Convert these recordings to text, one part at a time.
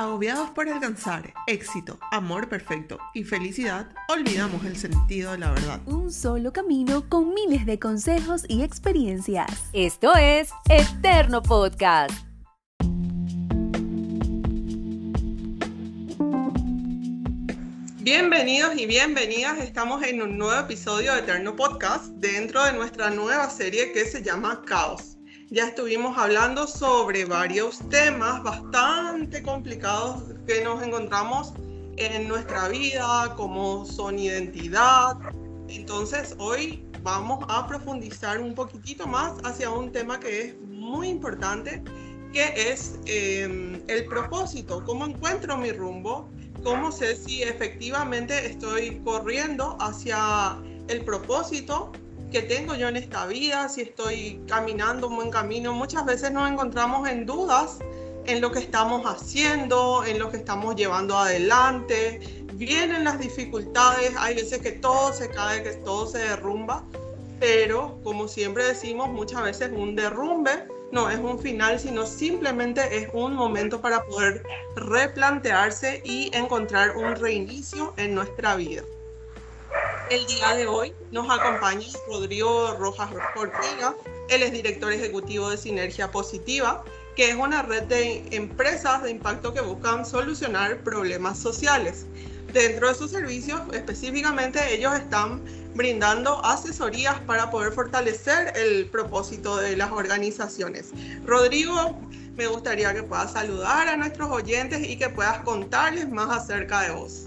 Agobiados por alcanzar éxito, amor perfecto y felicidad, olvidamos el sentido de la verdad. Un solo camino con miles de consejos y experiencias. Esto es Eterno Podcast. Bienvenidos y bienvenidas, estamos en un nuevo episodio de Eterno Podcast dentro de nuestra nueva serie que se llama Caos. Ya estuvimos hablando sobre varios temas bastante complicados que nos encontramos en nuestra vida, como son identidad. Entonces hoy vamos a profundizar un poquitito más hacia un tema que es muy importante, que es em, el propósito, cómo encuentro mi rumbo, cómo sé si efectivamente estoy corriendo hacia el propósito que tengo yo en esta vida, si estoy caminando un buen camino. Muchas veces nos encontramos en dudas en lo que estamos haciendo, en lo que estamos llevando adelante. Vienen las dificultades, hay veces que todo se cae, que todo se derrumba, pero como siempre decimos, muchas veces un derrumbe no es un final, sino simplemente es un momento para poder replantearse y encontrar un reinicio en nuestra vida. El día de hoy nos acompaña Rodrigo Rojas Ortega. Él es director ejecutivo de Sinergia Positiva, que es una red de empresas de impacto que buscan solucionar problemas sociales. Dentro de sus servicios, específicamente, ellos están brindando asesorías para poder fortalecer el propósito de las organizaciones. Rodrigo, me gustaría que puedas saludar a nuestros oyentes y que puedas contarles más acerca de vos.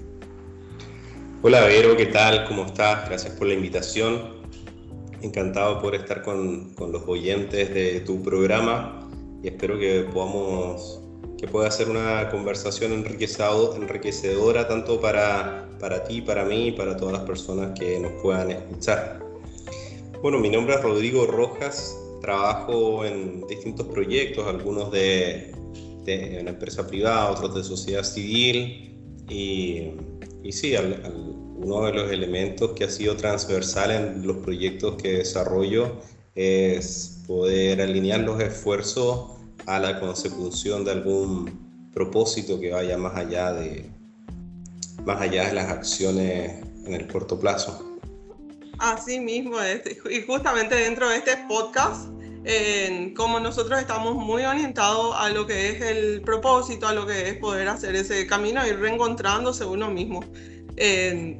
Hola Vero, ¿qué tal? ¿Cómo estás? Gracias por la invitación. Encantado por estar con, con, los oyentes de tu programa y espero que podamos que pueda ser una conversación enriquecedora tanto para, para ti, para mí y para todas las personas que nos puedan escuchar. Bueno, mi nombre es Rodrigo Rojas, trabajo en distintos proyectos, algunos de, de una empresa privada, otros de sociedad civil y y sí, uno de los elementos que ha sido transversal en los proyectos que desarrollo es poder alinear los esfuerzos a la consecución de algún propósito que vaya más allá de, más allá de las acciones en el corto plazo. Así mismo. Y justamente dentro de este podcast como nosotros estamos muy orientados a lo que es el propósito, a lo que es poder hacer ese camino, ir reencontrándose uno mismo.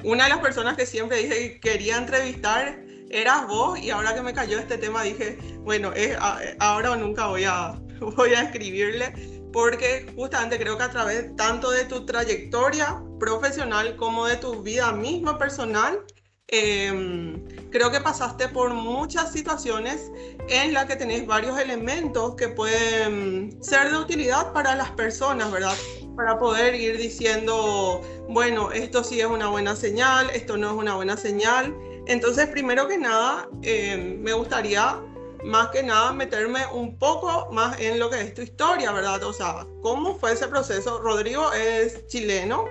una de las personas que siempre dije que quería entrevistar eras vos y ahora que me cayó este tema dije, bueno, es ahora o nunca voy a, voy a escribirle porque justamente creo que a través tanto de tu trayectoria profesional como de tu vida misma personal, Em, creo que pasaste por muchas situaciones en las que tenés varios elementos que pueden ser de utilidad para las personas, ¿verdad? Para poder ir diciendo, bueno, esto sí es una buena señal, esto no es una buena señal. Entonces, primero que nada, em, me gustaría más que nada meterme un poco más en lo que es tu historia, ¿verdad? O sea, ¿cómo fue ese proceso? Rodrigo es chileno,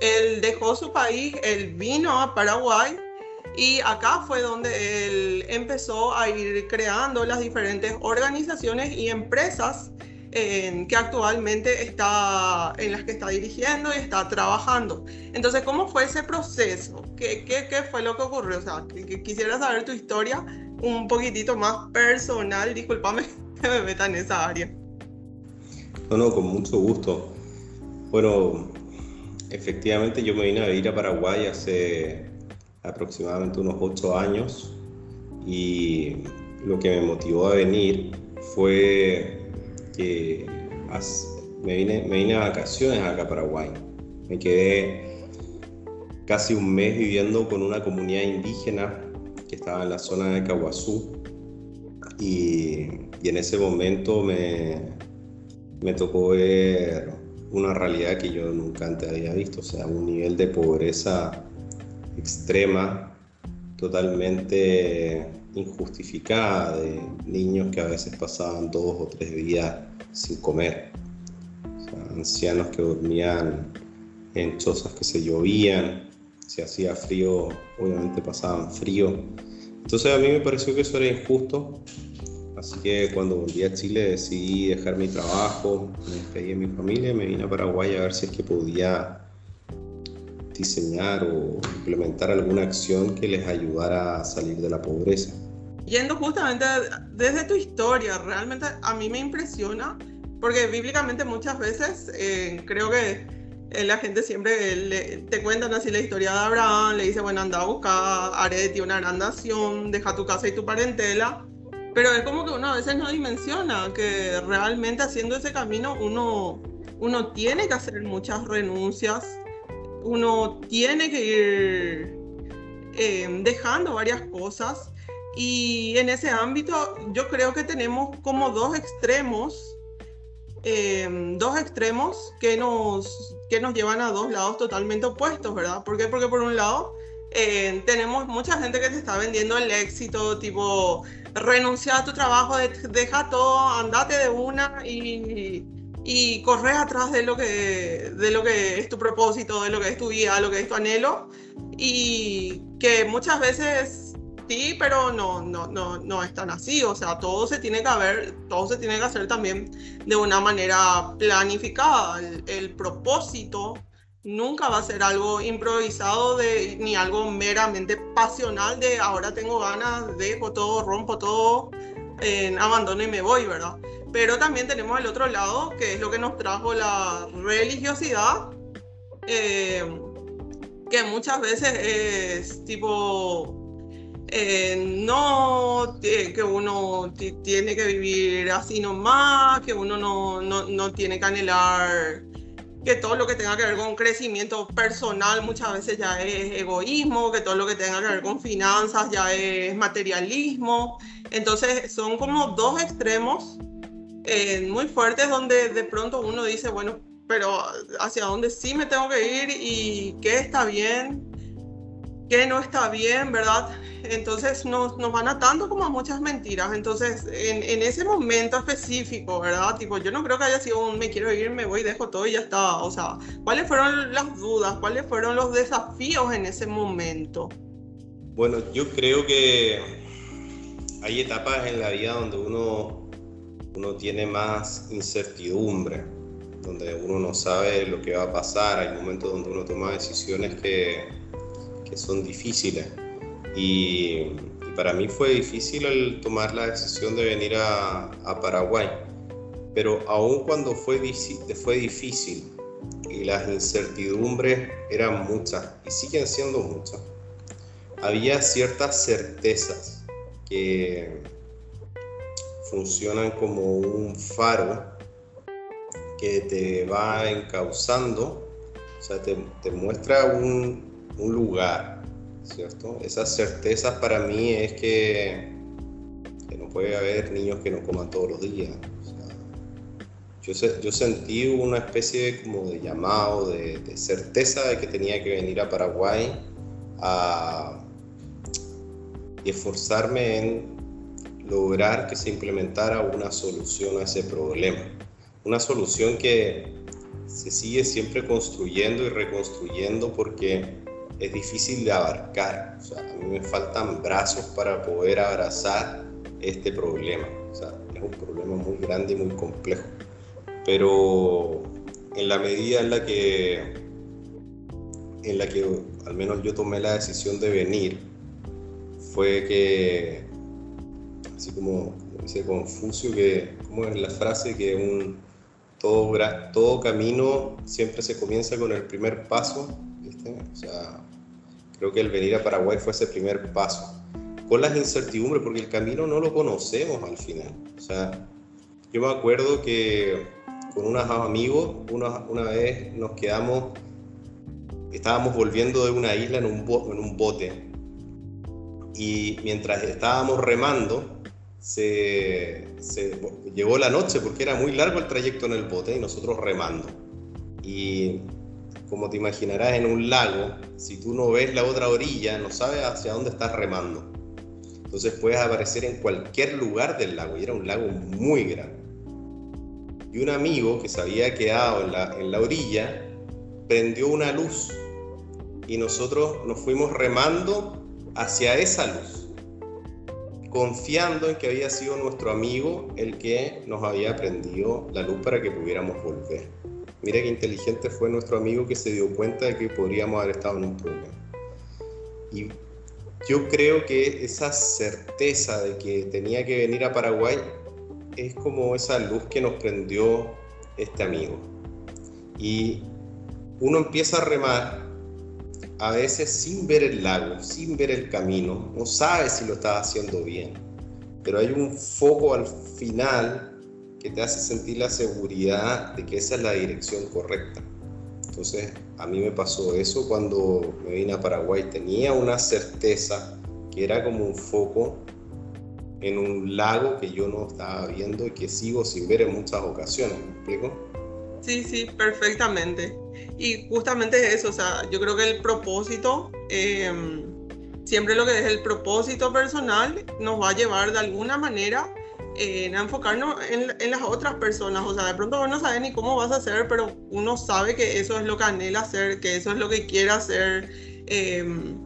él dejó su país, él vino a Paraguay y acá fue donde él empezó a ir creando las diferentes organizaciones y empresas que actualmente está, en las que está dirigiendo y está trabajando. Entonces, ¿cómo fue ese proceso? ¿Qué, qué, qué fue lo que ocurrió? O sea, que, quisiera saber tu historia un poquitito más personal. Discúlpame que me meta en esa área. No, no, con mucho gusto. Bueno, efectivamente yo me vine a vivir a Paraguay hace aproximadamente unos ocho años y lo que me motivó a venir fue que me vine, me vine a vacaciones acá a Paraguay. Me quedé casi un mes viviendo con una comunidad indígena que estaba en la zona de Caguazú y, y en ese momento me, me tocó ver una realidad que yo nunca antes había visto, o sea, un nivel de pobreza extrema, totalmente injustificada de niños que a veces pasaban dos o tres días sin comer, ancianos que dormían en chozas que se llovían, si hacía frío, obviamente pasaban frío. Entonces a mí me pareció que eso era injusto, Así que cuando volví a Chile decidí dejar mi trabajo, me despedí de mi familia y me vine a Paraguay a ver si es que podía diseñar o implementar alguna acción que les ayudara a salir de la pobreza. Yendo justamente desde tu historia, realmente a mí me impresiona, porque bíblicamente muchas veces eh, creo que eh, la gente siempre te cuentan así la historia de Abraham, le dice, bueno, anda a buscar, haré de ti una gran nación, deja tu casa y tu parentela, pero es como que uno a veces no dimensiona que realmente haciendo ese camino uno, uno tiene que hacer muchas renuncias, uno tiene que ir eh, dejando varias cosas y en ese ámbito yo creo que tenemos como dos extremos, eh, dos extremos que nos, que nos llevan a dos lados totalmente opuestos, ¿verdad? ¿Por? Porque por un lado eh, tenemos mucha gente que te está vendiendo el éxito, tipo, renuncia a tu trabajo, deja todo, andate de una y, y corre atrás de lo, que, de lo que es tu propósito, de lo que es tu vida, lo que es tu anhelo. Y que muchas veces sí, pero no, no, no, no es tan así. O sea, todo se tiene que haber, todo se tiene que hacer también de una manera planificada. El, propósito nunca va a ser algo improvisado de, ni algo meramente pasional de ahora tengo ganas, dejo todo, rompo todo, en abandono y me voy, ¿verdad? Pero también tenemos el otro lado, que es lo que nos trajo la religiosidad, eh, que muchas veces es tipo eh, no que uno tiene que vivir así nomás, que uno no, no, no, tiene que anhelar que todo lo que tenga que ver con crecimiento personal muchas veces ya es egoísmo, que todo lo que tenga que ver con finanzas ya es materialismo. Entonces son como dos extremos eh, muy fuertes donde de pronto uno dice, bueno, pero hacia dónde sí me tengo que ir y qué está bien, qué no está bien, ¿verdad? Entonces nos, nos van atando como a muchas mentiras. Entonces, en, en, ese momento específico, ¿verdad? Tipo, yo no creo que haya sido un me quiero ir, me voy, dejo todo y ya está. O sea, ¿cuáles fueron las dudas? ¿Cuáles fueron los desafíos en ese momento? Bueno, yo creo que hay etapas en la vida donde uno, uno tiene más incertidumbre, donde uno no sabe lo que va a pasar. Hay momentos donde uno toma decisiones que, que son difíciles y, para mí fue difícil el tomar la decisión de venir a, Paraguay. Pero aun cuando fue, fue difícil y las incertidumbres eran muchas y siguen siendo muchas, había ciertas certezas que funcionan como un faro que te va encauzando, o sea, te, te muestra un, un lugar, ¿cierto? Esas certezas para mí es que, no puede haber niños que no coman todos los días. yo, yo, sentí una especie de, como de llamado, de, certeza de que tenía que venir a Paraguay a, y esforzarme en lograr que se implementara una solución a ese problema. Una solución que se sigue siempre construyendo y reconstruyendo porque es difícil de abarcar. A mí me faltan brazos para poder abrazar este problema. Es un problema muy grande y muy complejo. Pero en la medida en la que, en la que al menos yo tomé la decisión de venir, fue que, así como, dice Confucio, que, como es la frase que un, todo, todo camino siempre se comienza con el primer paso, ¿viste? O sea, Creo que el venir a Paraguay fue ese primer paso. Con las incertidumbres, porque el camino no lo conocemos al final. O sea, yo me acuerdo que con unos amigos, una, una vez nos quedamos, estábamos volviendo de una isla en un, en un bote. Y mientras estábamos remando, se, se, llegó la noche porque era muy largo el trayecto en el bote y nosotros remando. Y como te imaginarás, en un lago, si tú no ves la otra orilla, no sabes hacia dónde estás remando. Entonces puedes aparecer en cualquier lugar del lago, y era un lago muy grande. Y un amigo que se había quedado en la, en la orilla prendió una luz y nosotros nos fuimos remando hacia esa luz. confiando en que había sido nuestro amigo el que nos había prendido la luz para que pudiéramos volver. Mira qué inteligente fue nuestro amigo que se dio cuenta de que podríamos haber estado en un problema. Y yo creo que esa certeza de que tenía que venir a Paraguay es como esa luz que nos prendió este amigo. Y uno empieza a remar a veces sin ver el lago, sin ver el camino, no sabe si lo está haciendo bien, pero hay un foco al final que te hace sentir la seguridad de que esa es la dirección correcta. Entonces, a mí me pasó eso cuando me vine a Paraguay. Tenía una certeza que era como un foco en un lago que yo no estaba viendo y que sigo sin ver en muchas ocasiones. ¿Me explico? Sí, sí, perfectamente. Y justamente eso, o sea, yo creo que el propósito, em, siempre lo que es el propósito personal, nos va a llevar de alguna manera en enfocarnos en, las otras personas. O sea, de pronto uno no sabe ni cómo vas a hacer, pero uno sabe que eso es lo que anhela hacer, que eso es lo que quiere hacer. Em,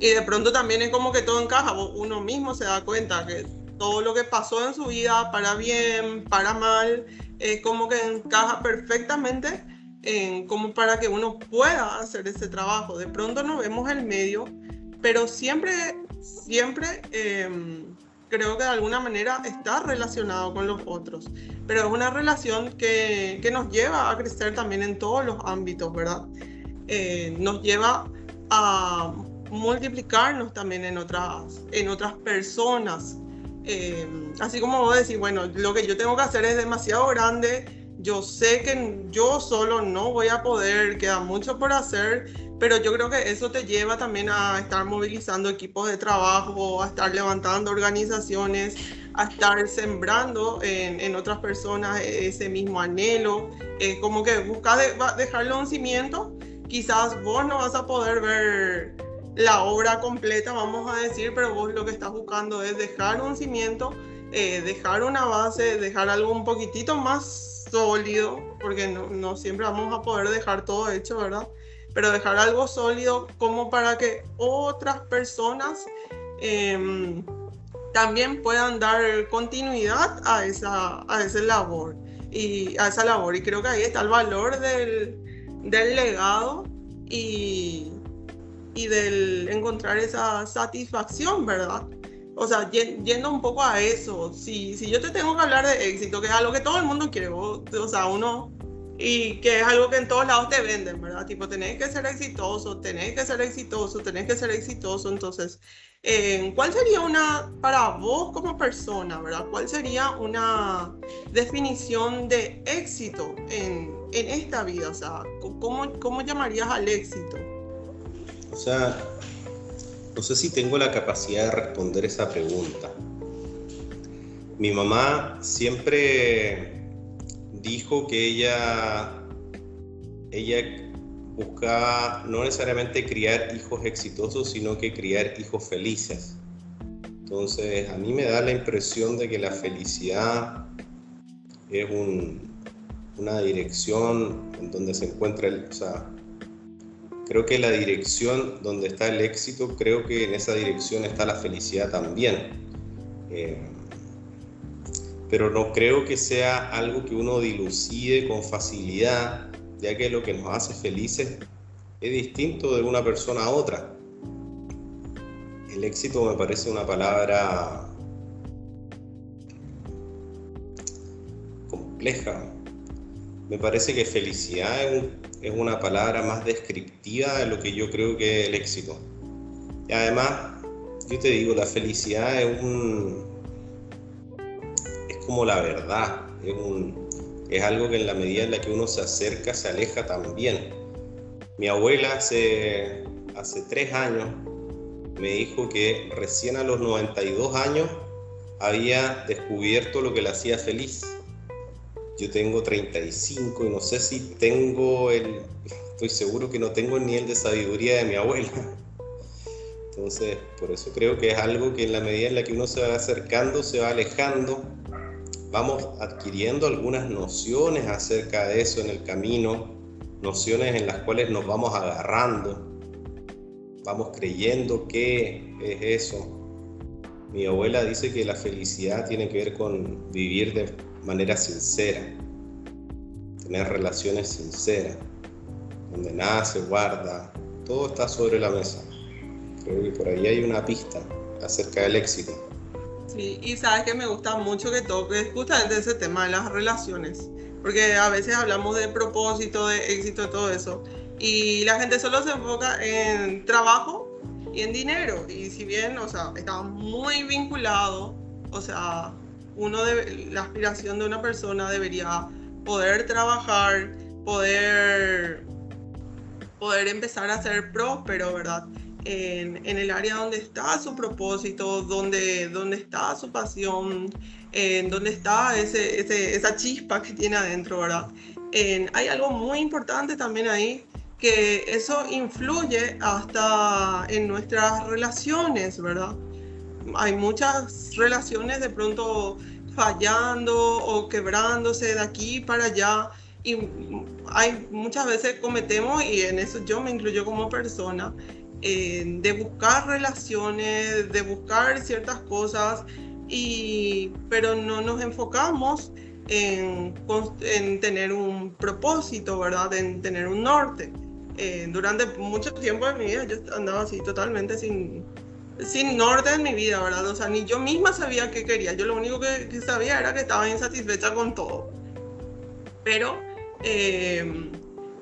y de pronto también es como que todo encaja. Uno mismo se da cuenta que todo lo que pasó en su vida, para bien, para mal, es como que encaja perfectamente en, como para que uno pueda hacer ese trabajo. De pronto no vemos el medio, pero siempre, siempre... Em, creo que de alguna manera está relacionado con los otros, pero es una relación que, que nos lleva a crecer también en todos los ámbitos, ¿verdad? Eh, nos lleva a multiplicarnos también en otras, en otras personas. Eh, así como vos decís, bueno, lo que yo tengo que hacer es demasiado grande, yo sé que yo solo no voy a poder, queda mucho por hacer, pero yo creo que eso te lleva también a estar movilizando equipos de trabajo, a estar levantando organizaciones, a estar sembrando en, otras personas ese mismo anhelo, eh, como que busca dejarle un cimiento, quizás vos no vas a poder ver la obra completa, vamos a decir, pero vos lo que estás buscando es dejar un cimiento, eh, dejar una base, dejar algo un poquitito más sólido, porque no, siempre vamos a poder dejar todo hecho, ¿verdad? pero dejar algo sólido como para que otras personas em, también puedan dar continuidad a esa, a esa labor y a esa labor y creo que ahí está el valor del, del legado y, y del encontrar esa satisfacción, ¿verdad? O sea, yendo un poco a eso, si, si yo te tengo que hablar de éxito, que es algo que todo el mundo quiere, o sea, uno y que es algo que en todos lados te venden, ¿verdad? Tipo, tenés que ser exitoso, tenés que ser exitoso, tenés que ser exitoso. Entonces, eh, ¿cuál sería una, para vos como persona, ¿verdad? ¿Cuál sería una definición de éxito en, en esta vida? O sea, ¿cómo, ¿cómo llamarías al éxito? O sea, no sé si tengo la capacidad de responder esa pregunta. Mi mamá siempre dijo que ella, ella buscaba no necesariamente criar hijos exitosos, sino que criar hijos felices. Entonces, a mí me da la impresión de que la felicidad es una dirección en donde se encuentra el... creo que la dirección donde está el éxito, creo que en esa dirección está la felicidad también. Eh, pero no creo que sea algo que uno dilucide con facilidad, ya que lo que nos hace felices es distinto de una persona a otra. El éxito me parece una palabra compleja. Me parece que felicidad es una palabra más descriptiva de lo que yo creo que es el éxito. Y además, yo te digo, la felicidad es un, como la verdad, es, un, es algo que en la medida en la que uno se acerca se aleja también. Mi abuela hace, hace tres años me dijo que recién a los 92 años había descubierto lo que le hacía feliz. Yo tengo 35 y no sé si tengo el, estoy seguro que no tengo el nivel de sabiduría de mi abuela. Entonces, por eso creo que es algo que en la medida en la que uno se va acercando, se va alejando vamos adquiriendo algunas nociones acerca de eso en el camino, nociones en las cuales nos vamos agarrando, vamos creyendo que es eso. Mi abuela dice que la felicidad tiene que ver con vivir de manera sincera, tener relaciones sinceras, donde nada se guarda, todo está sobre la mesa. Creo que por ahí hay una pista acerca del éxito. Sí, y sabes que me gusta mucho que toques justamente ese tema de las relaciones, porque a veces hablamos de propósito, de éxito, de todo eso, y la gente solo se enfoca en trabajo y en dinero. Y si bien, o sea, está muy vinculado, o sea, uno de, la aspiración de una persona debería poder trabajar, poder, poder empezar a ser próspero, ¿verdad? En, en, el área donde está su propósito, donde, donde está su pasión, en donde está ese, ese, esa chispa que tiene adentro, ¿verdad? En, hay algo muy importante también ahí que eso influye hasta en nuestras relaciones, ¿verdad? Hay muchas relaciones de pronto fallando o quebrándose de aquí para allá y hay muchas veces cometemos y en eso yo me incluyo como persona eh, de buscar relaciones, de buscar ciertas cosas y pero no nos enfocamos en, en tener un propósito, ¿verdad? En tener un norte. Eh, durante mucho tiempo de mi vida yo andaba así totalmente sin, sin norte en mi vida, ¿verdad? O sea, ni yo misma sabía qué quería. Yo lo único que, sabía era que estaba insatisfecha con todo. Pero eh,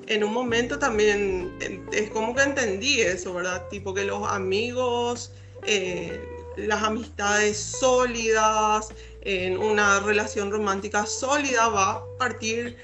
en un momento también es como que entendí eso, ¿verdad? Tipo que los amigos, eh, las amistades sólidas, en una relación romántica sólida va a partir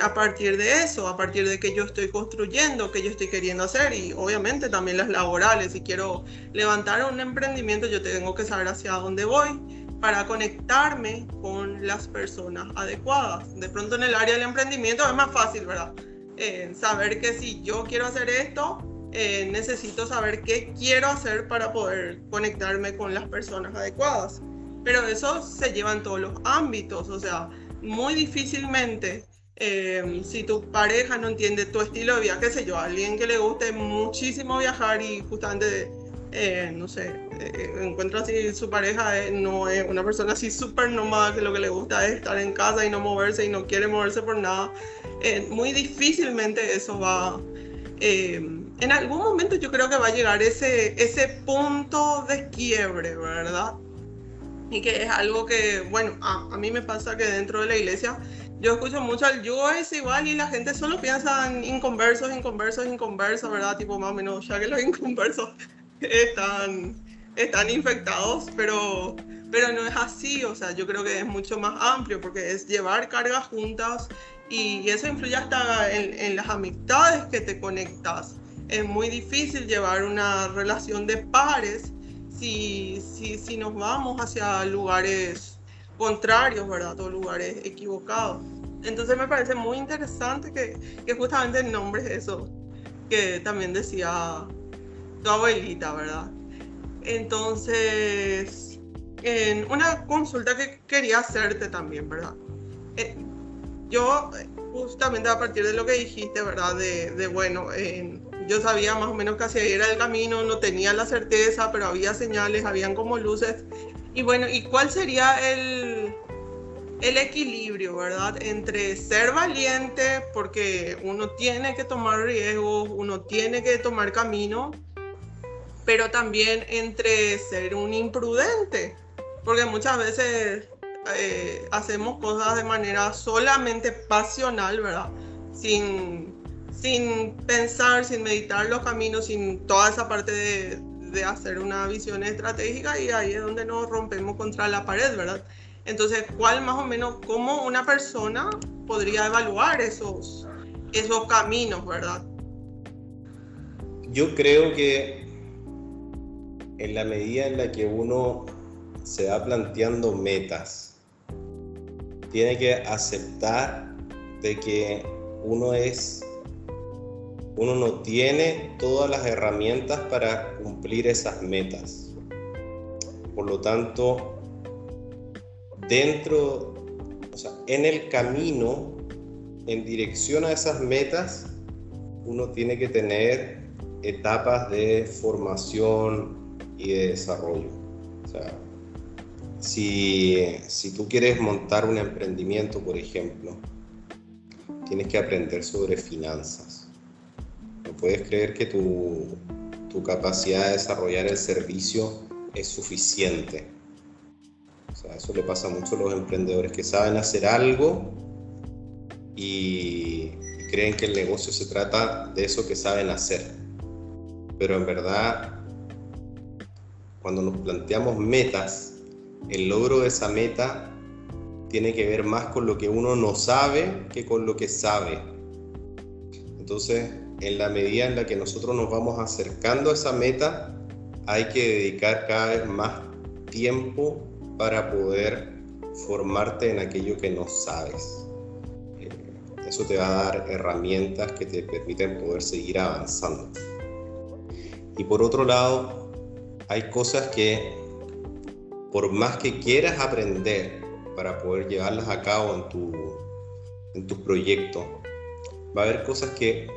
a partir de eso, a partir de que yo estoy construyendo, que yo estoy queriendo hacer y obviamente también las laborales. Si quiero levantar un emprendimiento, yo tengo que saber hacia dónde voy para conectarme con las personas adecuadas. De pronto en el área del emprendimiento es más fácil, ¿verdad? Eh, saber que si yo quiero hacer esto, eh, necesito saber qué quiero hacer para poder conectarme con las personas adecuadas. Pero eso se lleva en todos los ámbitos, o sea, muy difícilmente Em, si tu pareja no entiende tu estilo de vida, qué sé yo, alguien que le guste muchísimo viajar y justamente, eh, no sé, eh, encuentra así su pareja eh, no es una persona así súper nómada que lo que le gusta es estar en casa y no moverse y no quiere moverse por nada, muy difícilmente eso va... Em, en algún momento yo creo que va a llegar ese, ese punto de quiebre, ¿verdad? Y que es algo que, bueno, a, a mí me pasa que dentro de la iglesia yo escucho mucho al es igual y la gente solo piensa en inconversos, inconversos, inconversos, ¿verdad? Tipo más o menos, ya que los inconversos están, están infectados, pero, pero no es así, o sea, yo creo que es mucho más amplio porque es llevar cargas juntas y eso influye hasta en, en las amistades que te conectas. Es muy difícil llevar una relación de pares si, si, si nos vamos hacia lugares contrarios, ¿verdad? O lugares equivocados. Entonces me parece muy interesante que, que justamente el nombre es eso, que también decía tu abuelita, ¿verdad? Entonces, en una consulta que quería hacerte también, ¿verdad? Eh, yo, justamente a partir de lo que dijiste, ¿verdad? De, de bueno, yo sabía más o menos que hacia ahí era el camino, no tenía la certeza, pero había señales, habían como luces y bueno, ¿y cuál sería el, el equilibrio, verdad? Entre ser valiente, porque uno tiene que tomar riesgos, uno tiene que tomar camino, pero también entre ser un imprudente, porque muchas veces eh, hacemos cosas de manera solamente pasional, ¿verdad? Sin, sin pensar, sin meditar los caminos, sin toda esa parte de, de hacer una visión estratégica y ahí es donde nos rompemos contra la pared, ¿verdad? Entonces, ¿cuál más o menos, cómo una persona podría evaluar esos, esos caminos, verdad? Yo creo que en la medida en la que uno se va planteando metas, tiene que aceptar de que uno es uno no tiene todas las herramientas para cumplir esas metas. Por lo tanto, dentro, o sea, en el camino, en dirección a esas metas, uno tiene que tener etapas de formación y de desarrollo. O sea, si, si tú quieres montar un emprendimiento, por ejemplo, tienes que aprender sobre finanzas. Puedes creer que tu, tu capacidad de desarrollar el servicio es suficiente. O sea, eso le pasa mucho a los emprendedores que saben hacer algo y creen que el negocio se trata de eso que saben hacer. Pero en verdad, cuando nos planteamos metas, el logro de esa meta tiene que ver más con lo que uno no sabe que con lo que sabe. Entonces, en la medida en la que nosotros nos vamos acercando a esa meta, hay que dedicar cada vez más tiempo para poder formarte en aquello que no sabes. Eh, eso te va a dar herramientas que te permiten poder seguir avanzando. Y por otro lado, hay cosas que por más que quieras aprender para poder llevarlas a cabo en tu, en tu proyecto, va a haber cosas que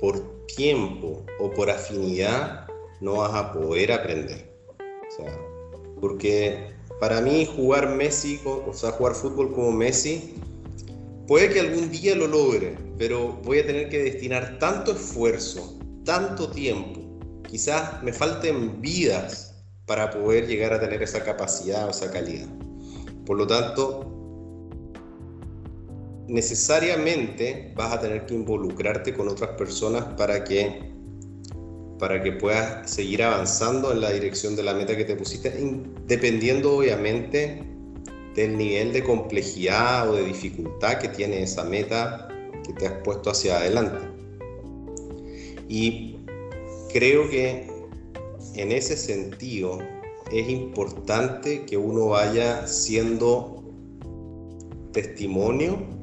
por tiempo o por afinidad no vas a poder aprender. Porque para mí jugar Messi, o sea, jugar fútbol como Messi, puede que algún día lo logre, pero voy a tener que destinar tanto esfuerzo, tanto tiempo, quizás me falten vidas para poder llegar a tener esa capacidad o esa calidad. Por lo tanto, necesariamente vas a tener que involucrarte con otras personas para que para que puedas seguir avanzando en la dirección de la meta que te pusiste, dependiendo obviamente del nivel de complejidad o de dificultad que tiene esa meta que te has puesto hacia adelante. Y creo que en ese sentido es importante que uno vaya siendo testimonio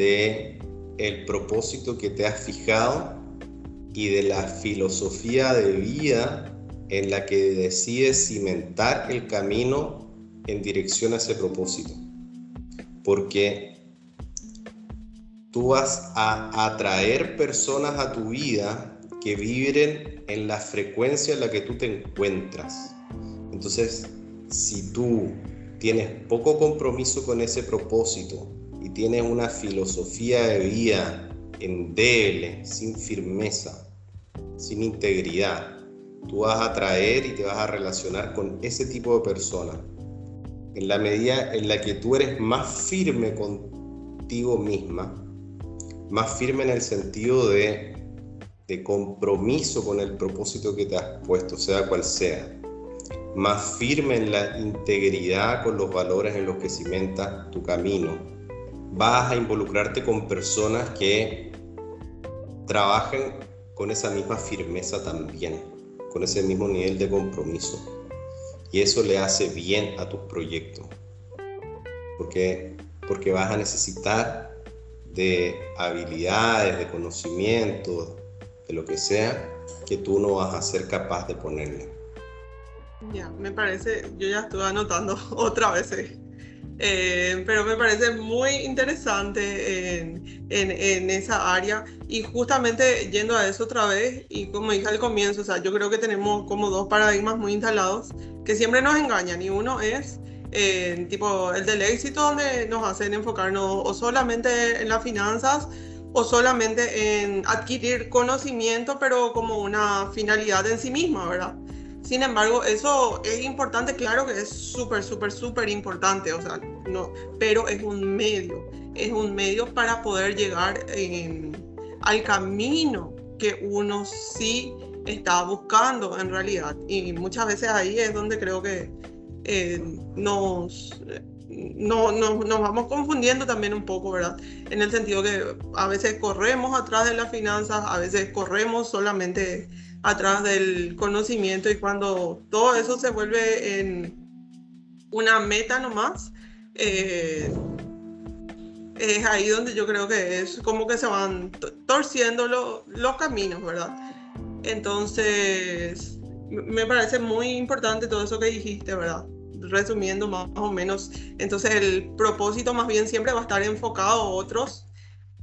de el propósito que te has fijado y de la filosofía de vida en la que decides cimentar el camino en dirección a ese propósito. Porque tú vas a atraer personas a tu vida que vibren en la frecuencia en la que tú te encuentras. Entonces, si tú tienes poco compromiso con ese propósito y tienes una filosofía de vida endeble, sin firmeza, sin integridad, tú vas a atraer y te vas a relacionar con ese tipo de personas. En la medida en la que tú eres más firme contigo misma, más firme en el sentido de de compromiso con el propósito que te has puesto, sea cual sea. Más firme en la integridad con los valores en los que cimenta tu camino. Vas a involucrarte con personas que trabajen con esa misma firmeza también, con ese mismo nivel de compromiso. Y eso le hace bien a tus proyectos. Porque, porque vas a necesitar de habilidades, de conocimientos, lo que sea que tú no vas a ser capaz de ponerle. Ya, me parece, yo ya estuve anotando otra vez, eh, eh, pero me parece muy interesante en, en, en, esa área y justamente yendo a eso otra vez y como dije al comienzo, o sea, yo creo que tenemos como dos paradigmas muy instalados que siempre nos engañan y uno es eh, tipo el del éxito donde nos hacen enfocarnos o solamente en las finanzas o solamente en adquirir conocimiento, pero como una finalidad en sí misma, ¿verdad? Sin embargo, eso es importante, claro que es súper, súper, súper importante, o sea, no, pero es un medio, es un medio para poder llegar al camino que uno sí está buscando en realidad. Y muchas veces ahí es donde creo que eh, nos no, no, nos vamos confundiendo también un poco, ¿verdad? En el sentido que a veces corremos atrás de las finanzas, a veces corremos solamente atrás del conocimiento y cuando todo eso se vuelve en una meta nomás, eh, es ahí donde yo creo que es como que se van torciendo los caminos, ¿verdad? Entonces, me parece muy importante todo eso que dijiste, ¿verdad? Resumiendo más o menos. Entonces el propósito más bien siempre va a estar enfocado a otros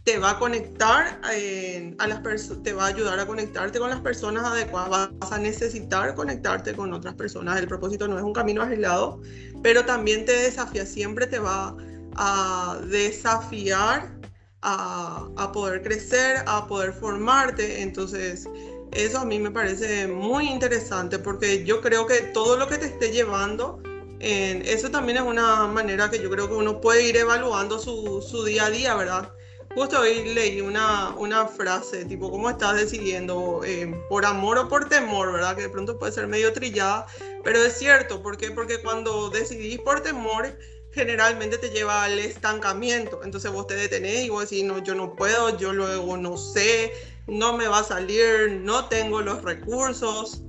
te va a conectar eh, a las te va a ayudar a conectarte con las personas adecuadas, vas a necesitar conectarte con otras personas. El propósito no es un camino aislado, pero también te desafía, siempre te va a desafiar a, a poder crecer, a poder formarte. Entonces, eso a mí me parece muy interesante porque yo creo que todo lo que te esté llevando, eso también es una manera que yo creo que uno puede ir evaluando su, su día a día, ¿verdad? Justo hoy leí una, una frase, tipo, ¿cómo estás decidiendo? Eh, ¿Por amor o por temor? ¿Verdad? Que de pronto puede ser medio trillada, pero es cierto. ¿Por qué? Porque cuando decidís por temor, generalmente te lleva al estancamiento. Entonces vos te detenés y vos decís, no, yo no puedo, yo luego no sé, no me va a salir, no tengo los recursos.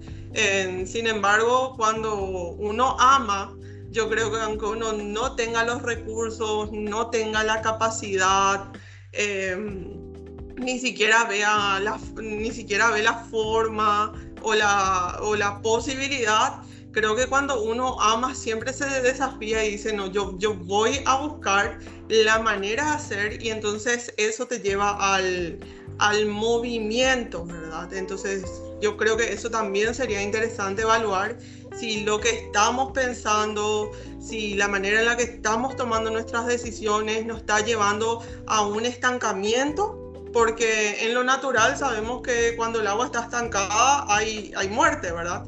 sin embargo, cuando uno ama, yo creo que aunque uno no tenga los recursos, no tenga la capacidad, Em, ni siquiera vea la, ni siquiera ve la forma o la, o la posibilidad. Creo que cuando uno ama siempre se desafía y dice, no, yo, yo voy a buscar la manera de hacer y entonces eso te lleva al, al movimiento, ¿verdad? Entonces yo creo que eso también sería interesante evaluar si lo que estamos pensando, si la manera en la que estamos tomando nuestras decisiones nos está llevando a un estancamiento, porque en lo natural sabemos que cuando el agua está estancada hay, hay muerte, ¿verdad?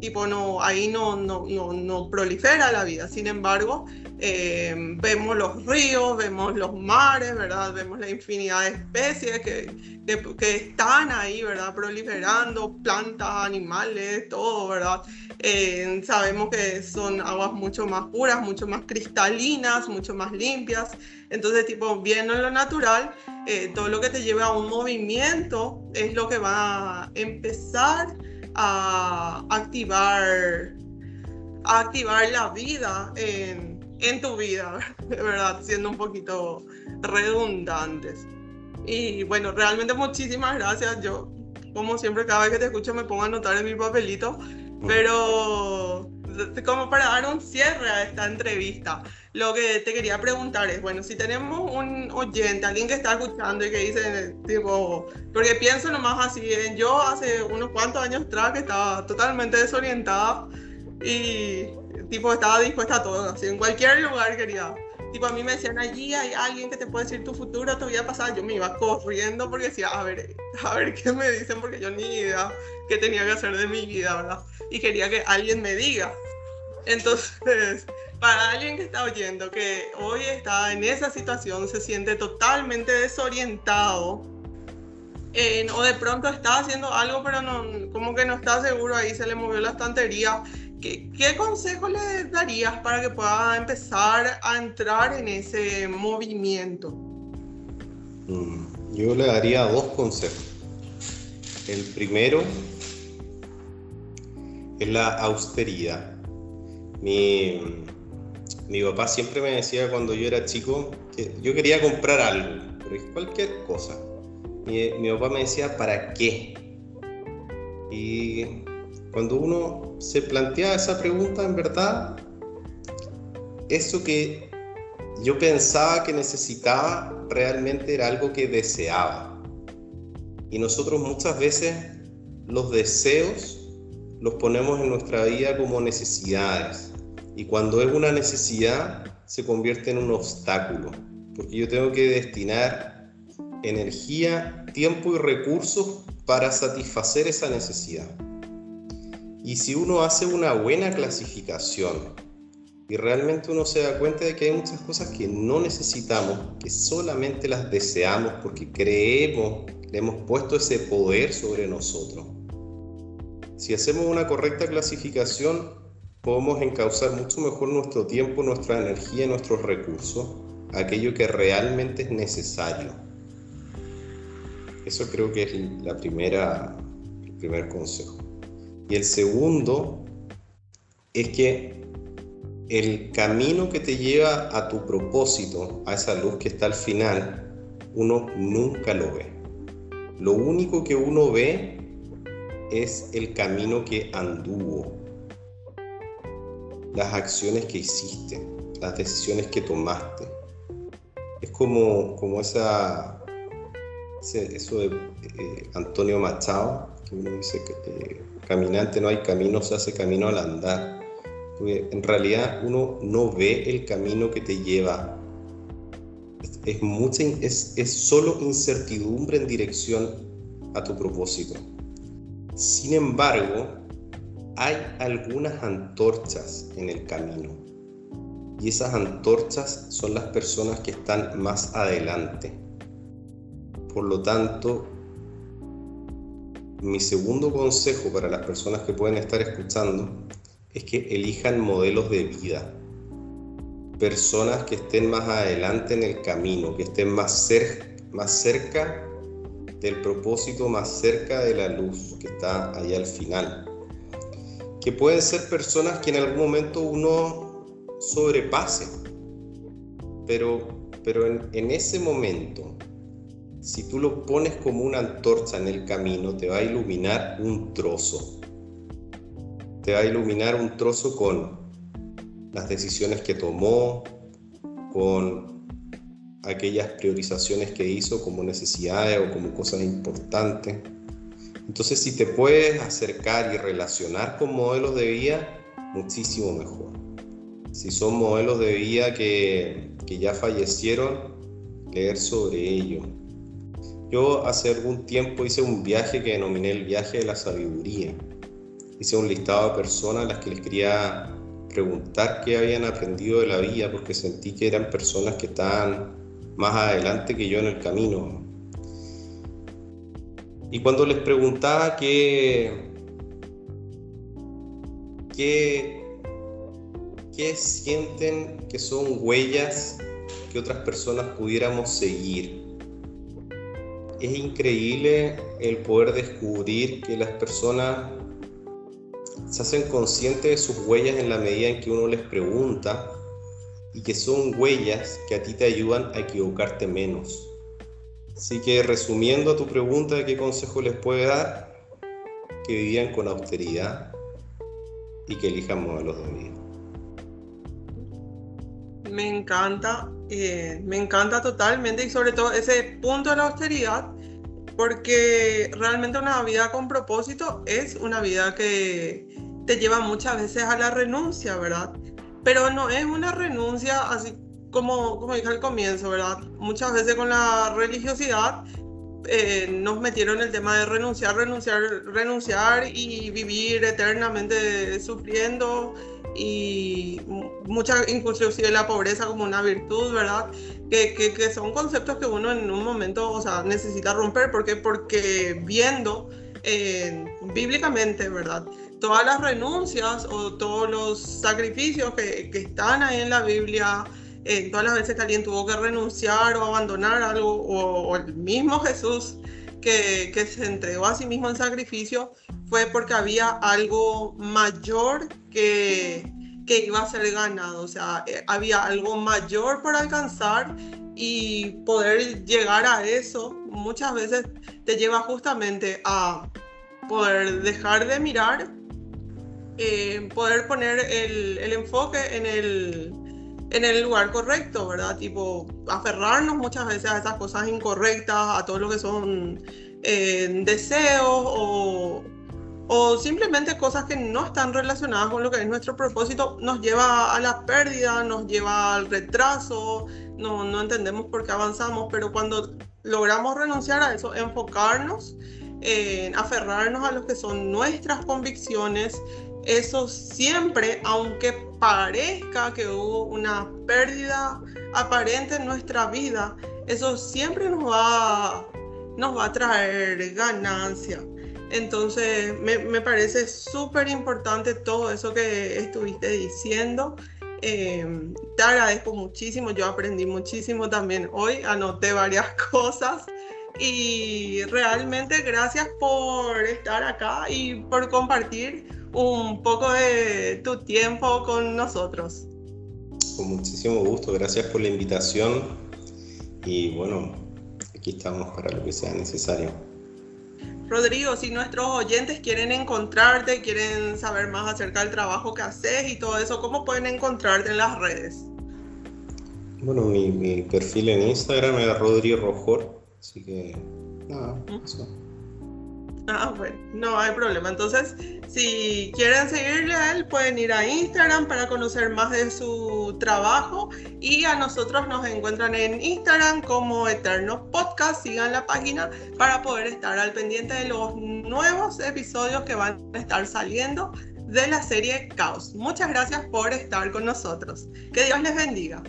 Tipo, no, ahí no, no, no, no prolifera la vida. Sin embargo, eh, vemos los ríos, vemos los mares, ¿verdad? Vemos la infinidad de especies que, que, están ahí, ¿verdad? Proliferando, plantas, animales, todo, ¿verdad? Eh, sabemos que son aguas mucho más puras, mucho más cristalinas, mucho más limpias. Entonces, tipo, viendo en lo natural, eh, todo lo que te lleve a un movimiento es lo que va a empezar a activar, a activar la vida en en tu vida, de verdad, siendo un poquito redundantes. Y bueno, realmente muchísimas gracias. Yo, como siempre, cada vez que te escucho me pongo a anotar en mi papelito, pero como para dar un cierre a esta entrevista, lo que te quería preguntar es, bueno, si tenemos un oyente, alguien que está escuchando y que dice, tipo, porque pienso nomás así, yo hace unos cuantos años atrás que estaba totalmente desorientada y tipo, estaba dispuesta a todo, así, en cualquier lugar quería. Tipo, a mí me decían, allí hay alguien que te puede decir tu futuro, tu vida pasada. Yo me iba corriendo porque decía, a ver, a ver qué me dicen, porque yo ni idea qué tenía que hacer de mi vida, ¿verdad? Y quería que alguien me diga. Entonces, para alguien que está oyendo, que hoy está en esa situación, se siente totalmente desorientado, o de pronto está haciendo algo, pero no, como que no está seguro, ahí se le movió la estantería ¿Qué, consejo le darías para que pueda empezar a entrar en ese movimiento? Mm, yo le daría dos consejos. El primero es la austeridad. Mi, mi papá siempre me decía cuando yo era chico que yo quería comprar algo, cualquier cosa. Mi, mi papá me decía, ¿para qué? Y cuando uno se plantea esa pregunta, en verdad, eso que yo pensaba que necesitaba realmente era algo que deseaba. Y nosotros muchas veces los deseos los ponemos en nuestra vida como necesidades. Y cuando es una necesidad, se convierte en un obstáculo. Porque yo tengo que destinar energía, tiempo y recursos para satisfacer esa necesidad. Y si uno hace una buena clasificación y realmente uno se da cuenta de que hay muchas cosas que no necesitamos, que solamente las deseamos porque creemos, le hemos puesto ese poder sobre nosotros. Si hacemos una correcta clasificación, podemos encauzar mucho mejor nuestro tiempo, nuestra energía nuestros recursos aquello que realmente es necesario. Eso creo que es la primera, el primer consejo. Y el segundo es que el camino que te lleva a tu propósito, a esa luz que está al final, uno nunca lo ve. Lo único que uno ve es el camino que anduvo, las acciones que hiciste, las decisiones que tomaste. Es como, como esa, eso de eh, Antonio Machado, uno dice caminante no hay camino, se hace camino al andar. en realidad uno no ve el camino que te lleva. Es, mucha, es, es solo incertidumbre en dirección a tu propósito. Sin embargo, hay algunas antorchas en el camino. Y esas antorchas son las personas que están más adelante por lo tanto, mi segundo consejo para las personas que pueden estar escuchando es que elijan modelos de vida. Personas que estén más adelante en el camino, que estén más, más cerca del propósito, más cerca de la luz que está ahí al final. Que pueden ser personas que en algún momento uno sobrepase, pero, pero en ese momento si tú lo pones como una antorcha en el camino, te va a iluminar un trozo. Te va a iluminar un trozo con las decisiones que tomó, con aquellas priorizaciones que hizo como necesidades o como cosas importantes. Entonces, si te puedes acercar y relacionar con modelos de vida, muchísimo mejor. Si son modelos de vida que, que ya fallecieron, leer sobre ello, yo hace algún tiempo hice un viaje que denominé el viaje de la sabiduría. Hice un listado de personas a las que les quería preguntar qué habían aprendido de la vida porque sentí que eran personas que estaban más adelante que yo en el camino. Y cuando les preguntaba qué, qué, qué sienten que son huellas que otras personas pudiéramos seguir, es increíble el poder descubrir que las personas se hacen conscientes de sus huellas en la medida en que uno les pregunta y que son huellas que a ti te ayudan a equivocarte menos. Así que resumiendo a tu pregunta de qué consejo les puede dar, que vivan con austeridad y que elijan modelos de vida. Me encanta, eh, me encanta totalmente y sobre todo ese punto de la austeridad porque realmente una vida con propósito es una vida que te lleva muchas veces a la renuncia, ¿verdad? Pero no es una renuncia así como, como dije al comienzo, ¿verdad? Muchas veces con la religiosidad eh, nos metieron el tema de renunciar, renunciar, renunciar y vivir eternamente sufriendo y mucha, inclusive la pobreza como una virtud, ¿verdad? Que, que, son conceptos que uno en un momento, o sea, necesita romper. ¿Por qué? Porque viendo eh, bíblicamente, ¿verdad? Todas las renuncias o todos los sacrificios que, que están ahí en la Biblia, eh, todas las veces que alguien tuvo que renunciar o abandonar algo, o, o el mismo Jesús que, que, se entregó a sí mismo en sacrificio, fue porque había algo mayor que, que iba a ser ganado, o sea, eh, había algo mayor por alcanzar y poder llegar a eso muchas veces te lleva justamente a poder dejar de mirar, eh, poder poner el, el enfoque en el, en el lugar correcto, ¿verdad? Tipo, aferrarnos muchas veces a esas cosas incorrectas, a todo lo que son eh, deseos o, o simplemente cosas que no están relacionadas con lo que es nuestro propósito, nos lleva a la pérdida, nos lleva al retraso, no, no entendemos por qué avanzamos, pero cuando logramos renunciar a eso, enfocarnos en aferrarnos a lo que son nuestras convicciones, eso siempre, aunque parezca que hubo una pérdida aparente en nuestra vida, eso siempre nos va, nos va a traer ganancia. Entonces, me, parece súper importante todo eso que estuviste diciendo. Em, te agradezco muchísimo, yo aprendí muchísimo también hoy, anoté varias cosas y realmente gracias por estar acá y por compartir un poco de tu tiempo con nosotros. Con muchísimo gusto, gracias por la invitación y bueno, aquí estamos para lo que sea necesario. Rodrigo, si nuestros oyentes quieren encontrarte, quieren saber más acerca del trabajo que haces y todo eso, ¿cómo pueden encontrarte en las redes? Bueno, mi, perfil en Instagram es Rodrigo Rojor, así que nada, eso. Ah, bueno, no hay problema. Entonces, si quieren seguirle a él, pueden ir a Instagram para conocer más de su trabajo. Y a nosotros nos encuentran en Instagram como Eterno Podcast. Sigan la página para poder estar al pendiente de los nuevos episodios que van a estar saliendo de la serie Caos. Muchas gracias por estar con nosotros. Que Dios les bendiga.